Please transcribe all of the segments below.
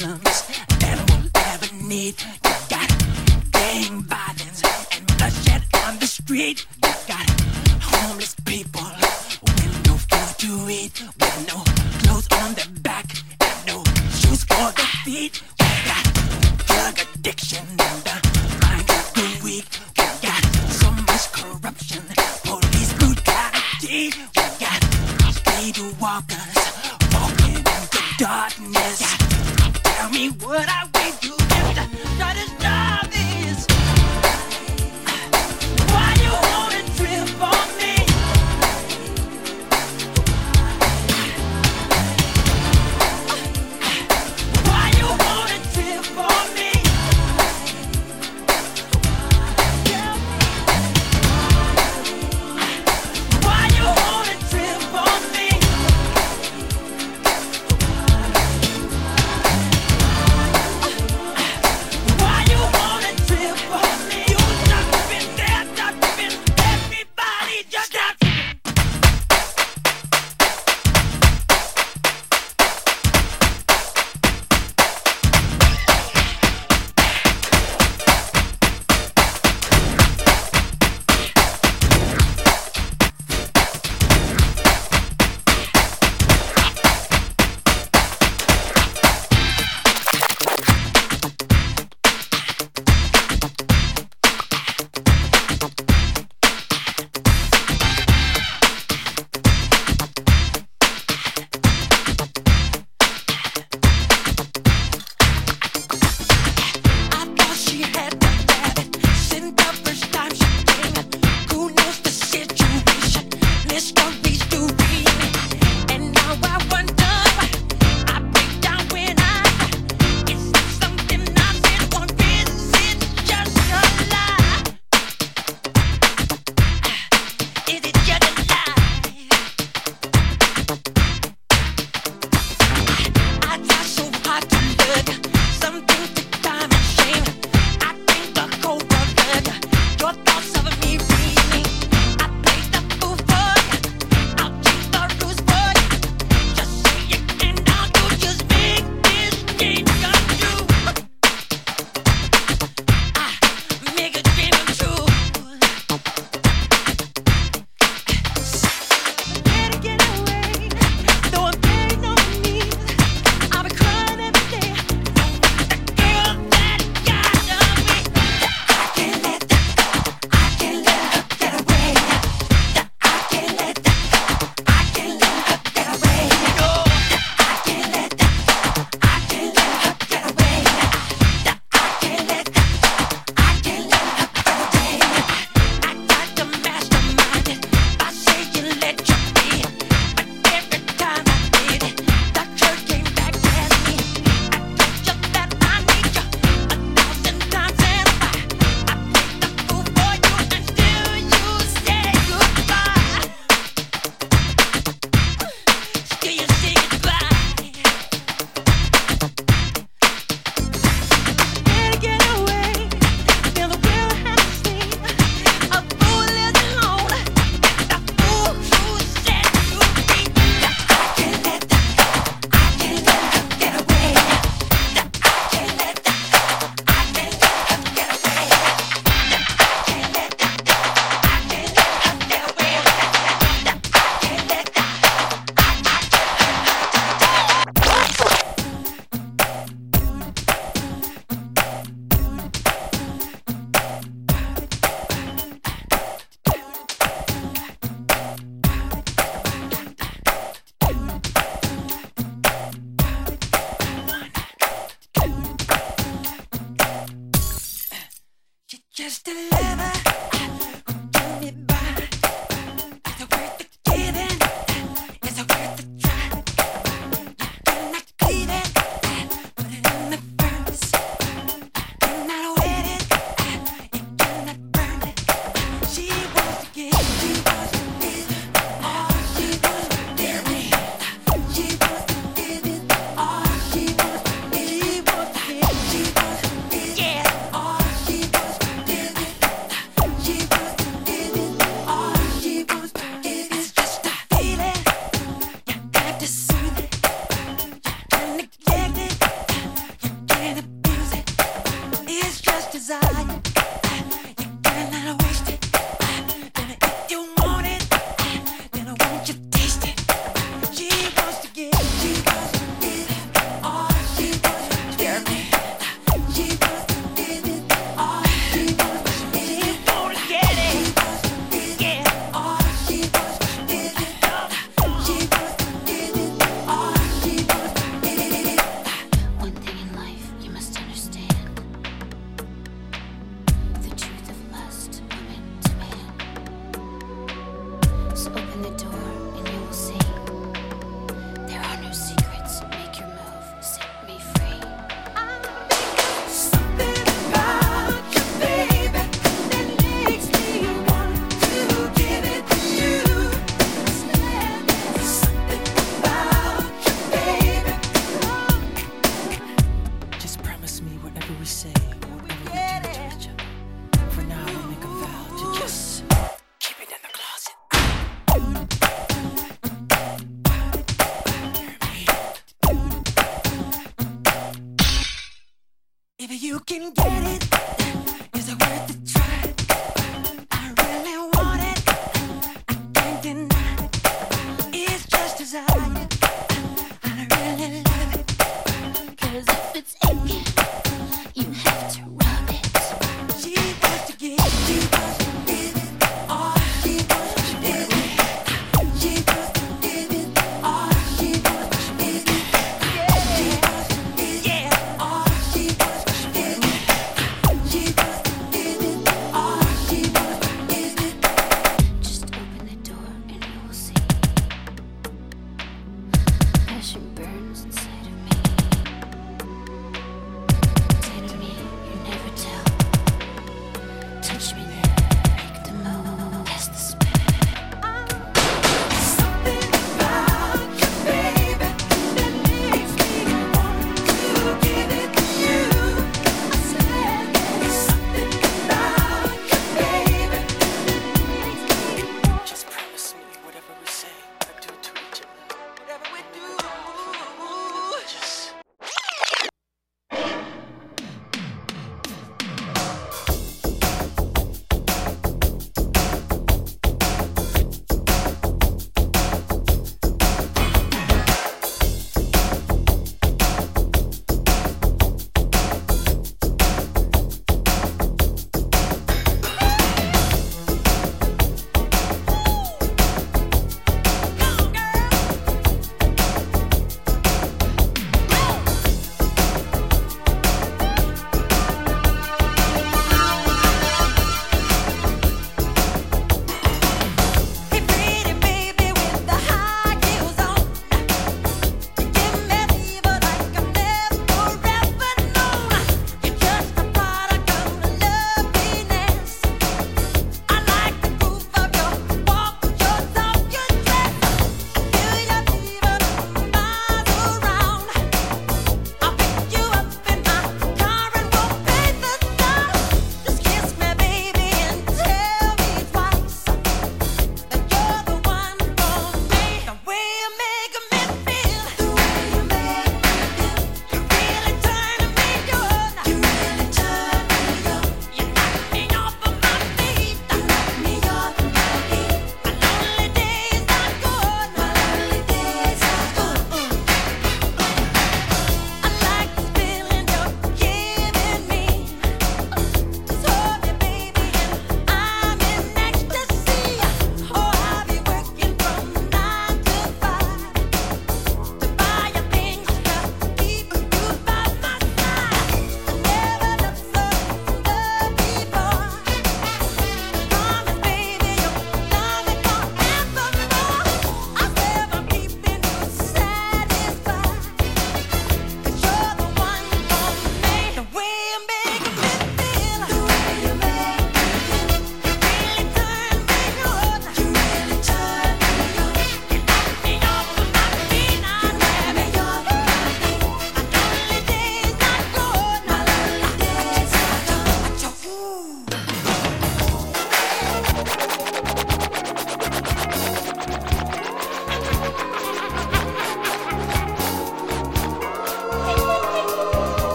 problems.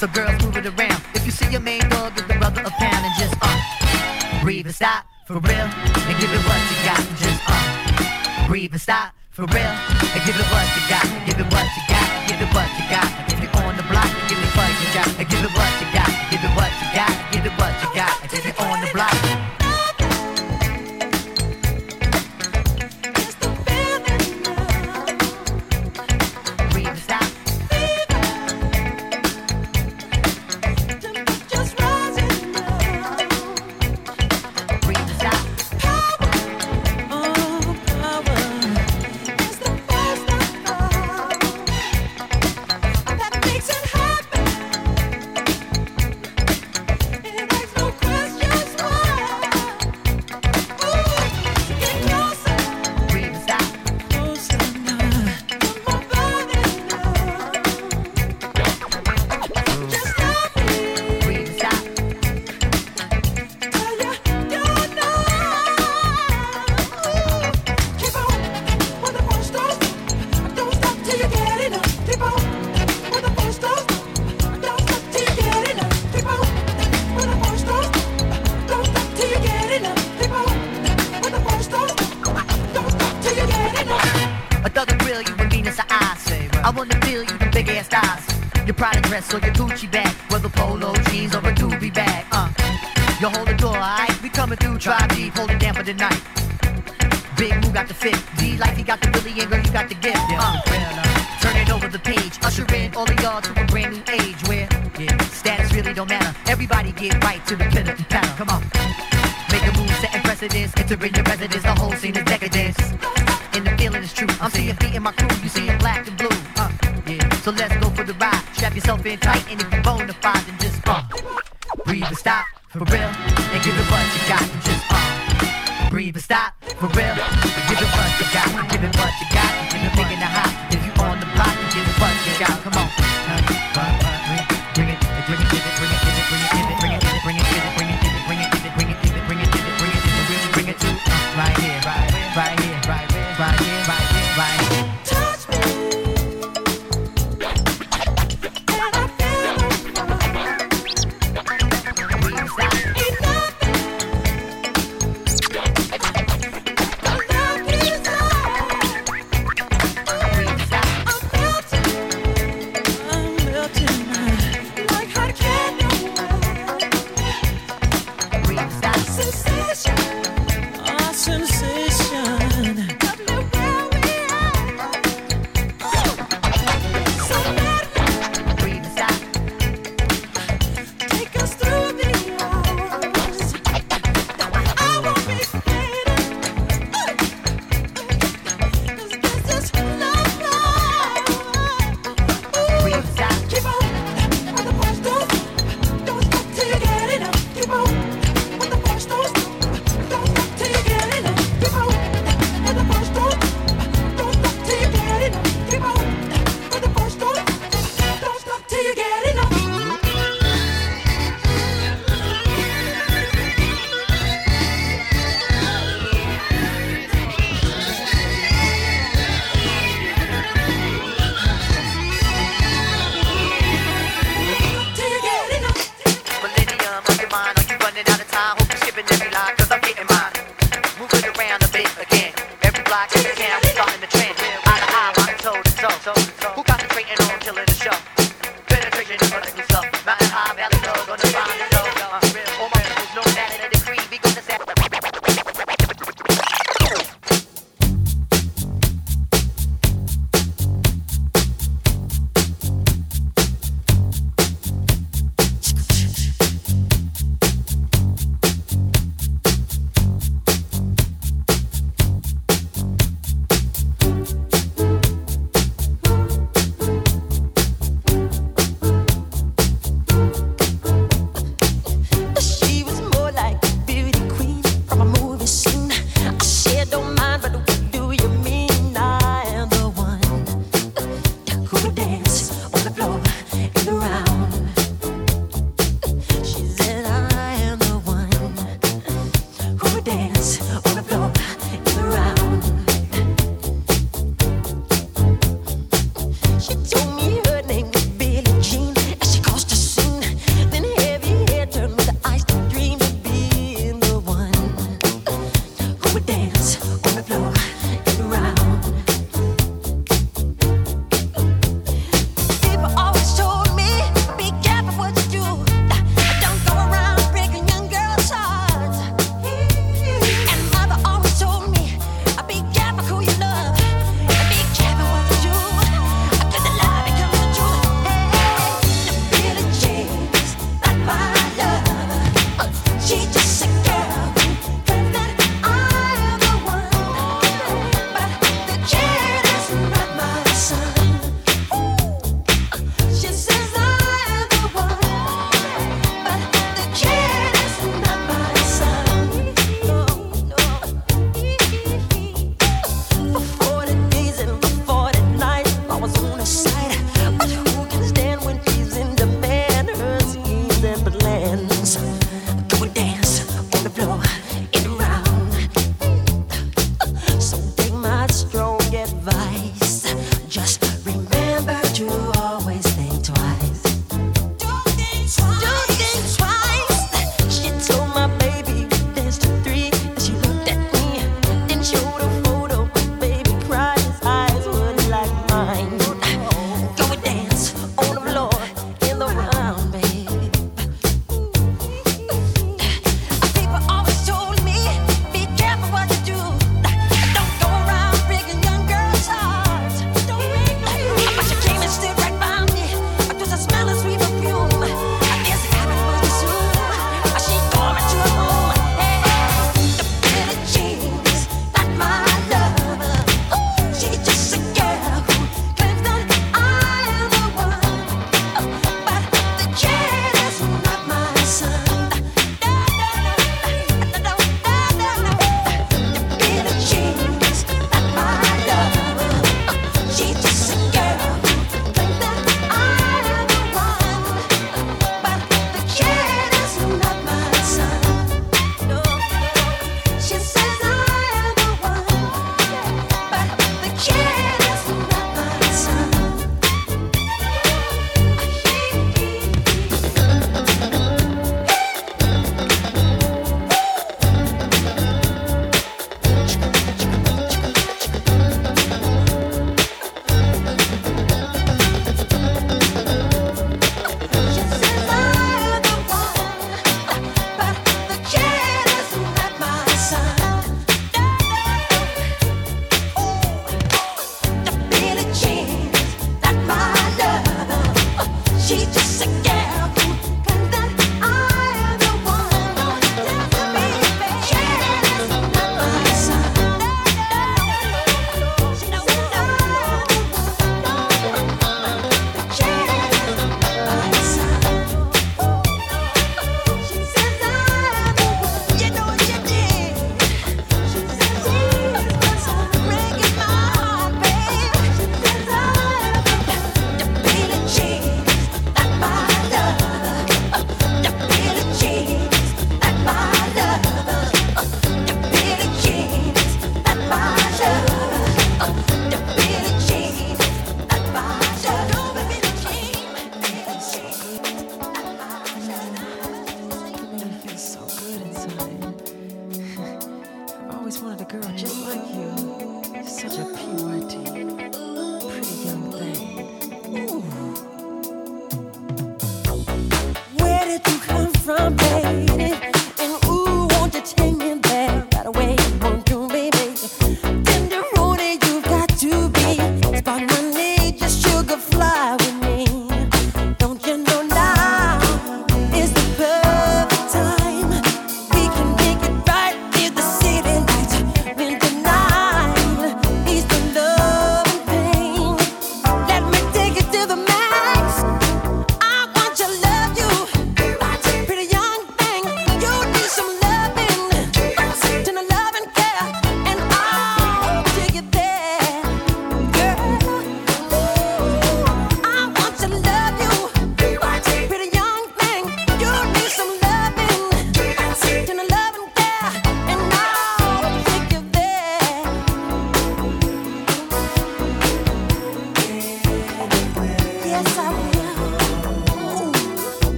So girls, move it around. If you see your main dog, get the brother a pound and just uh, breathe and stop for real and give it what you got. Just uh, breathe and stop for real and give it what you got. Give it what you got. got, just. Breathe and stop, for real. Give it what you got, give it what you got. You're thinking the high. show.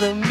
the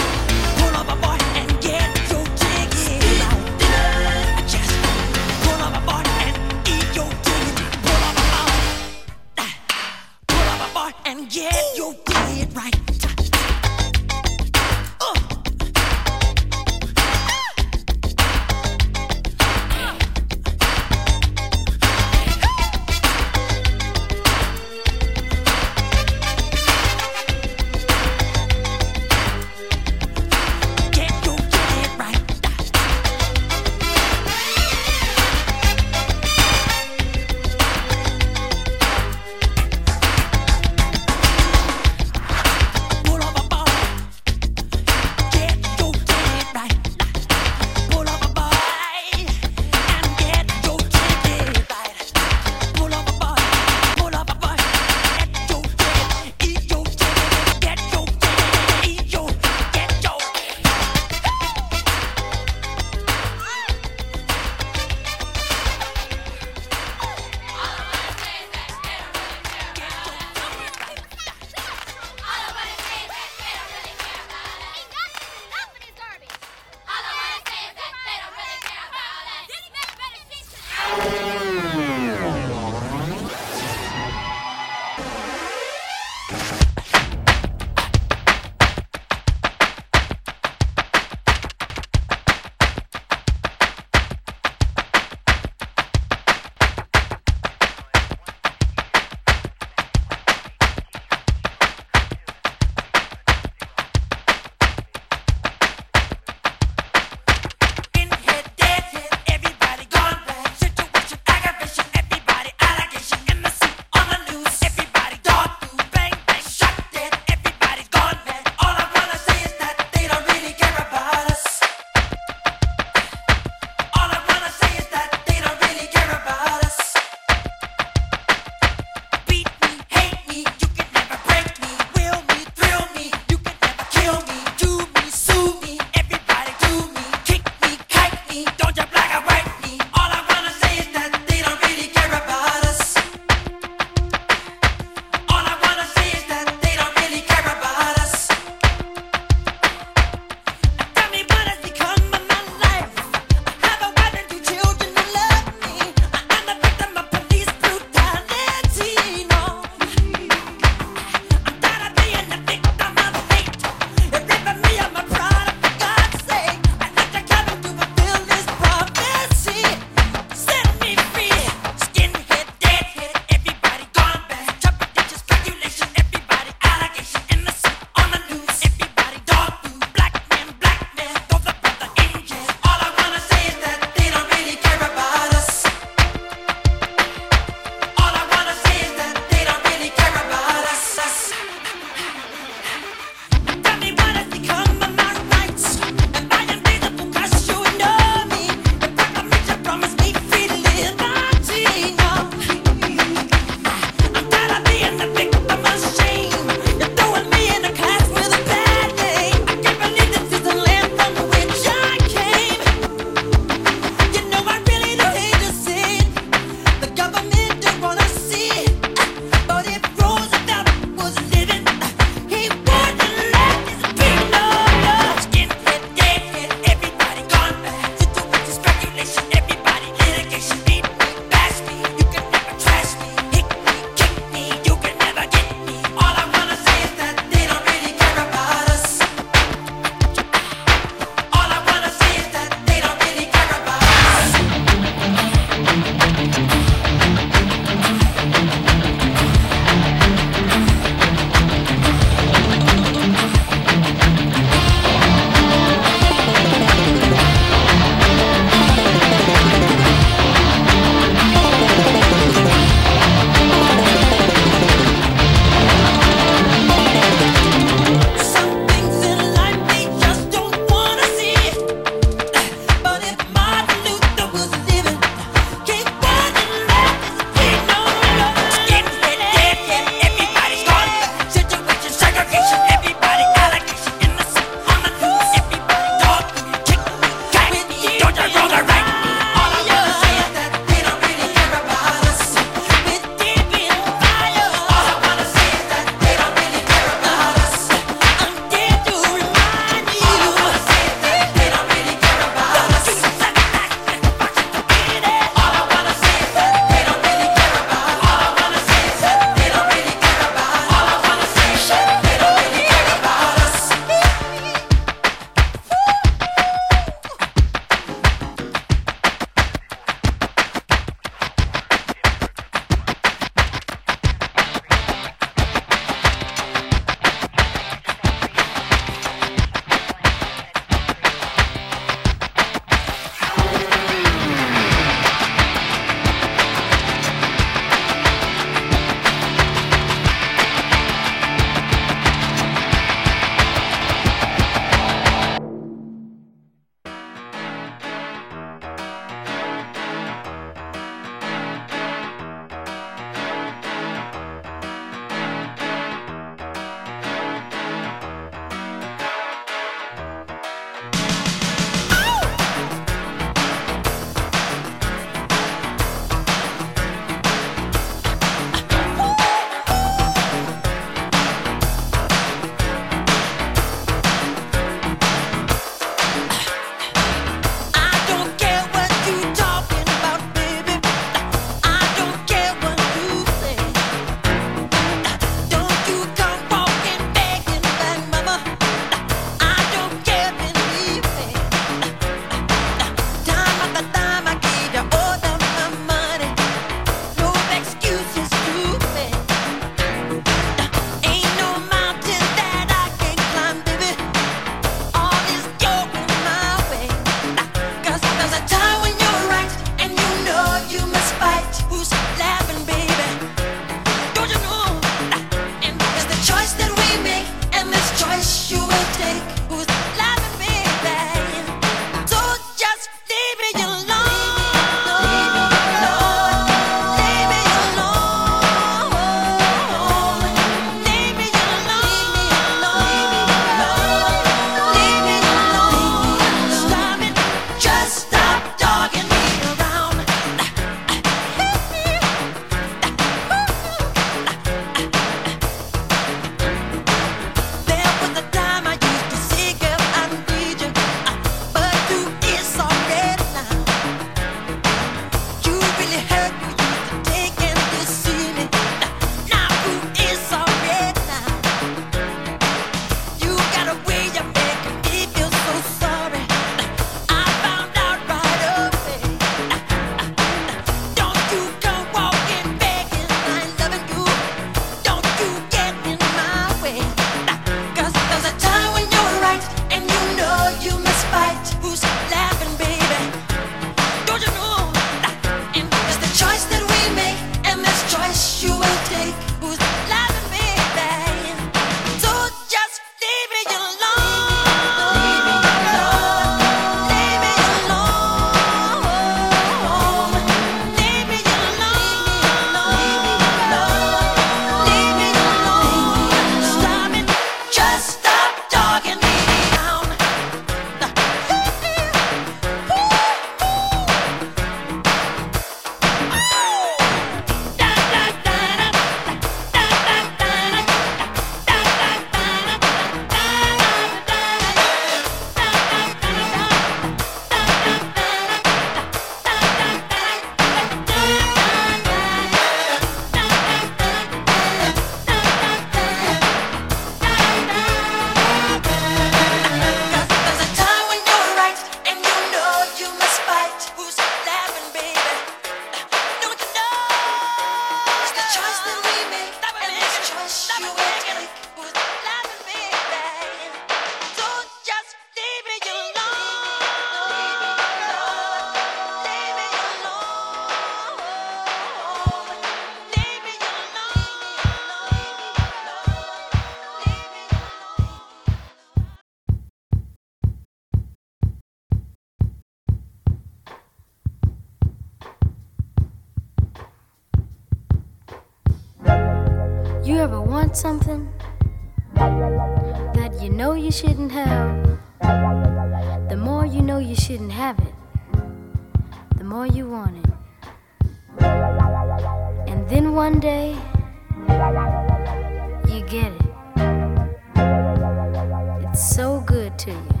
to you.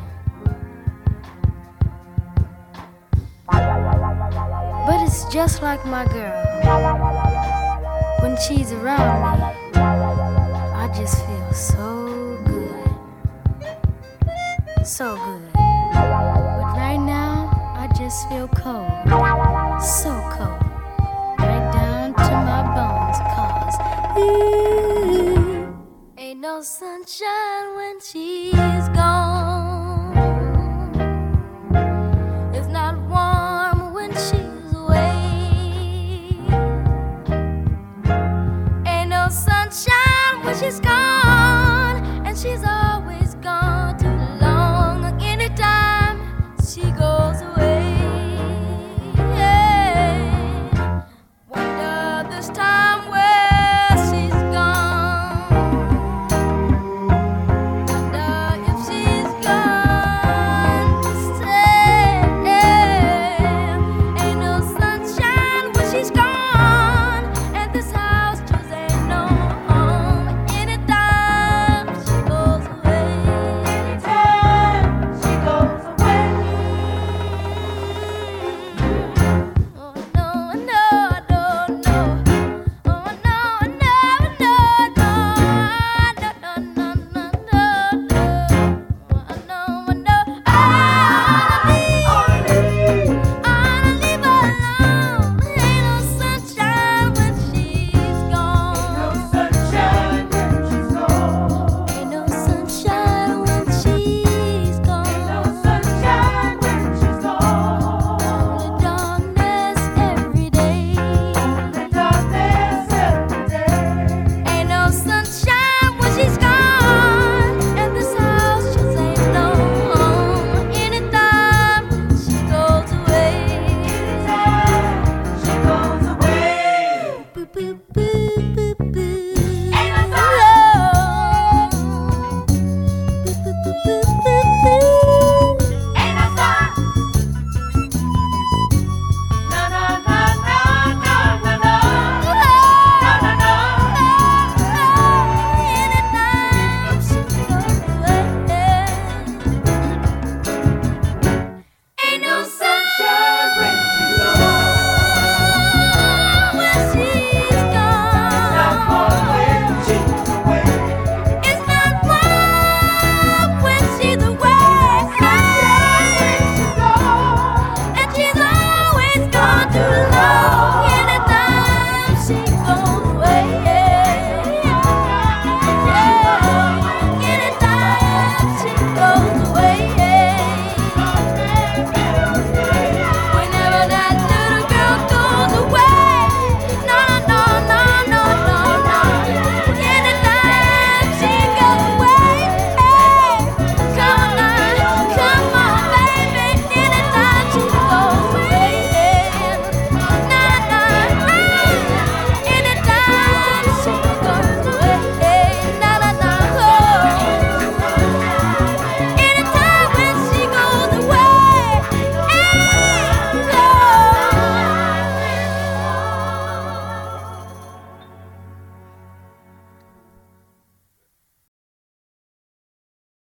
But it's just like my girl. When she's around me, I just feel so good. So good.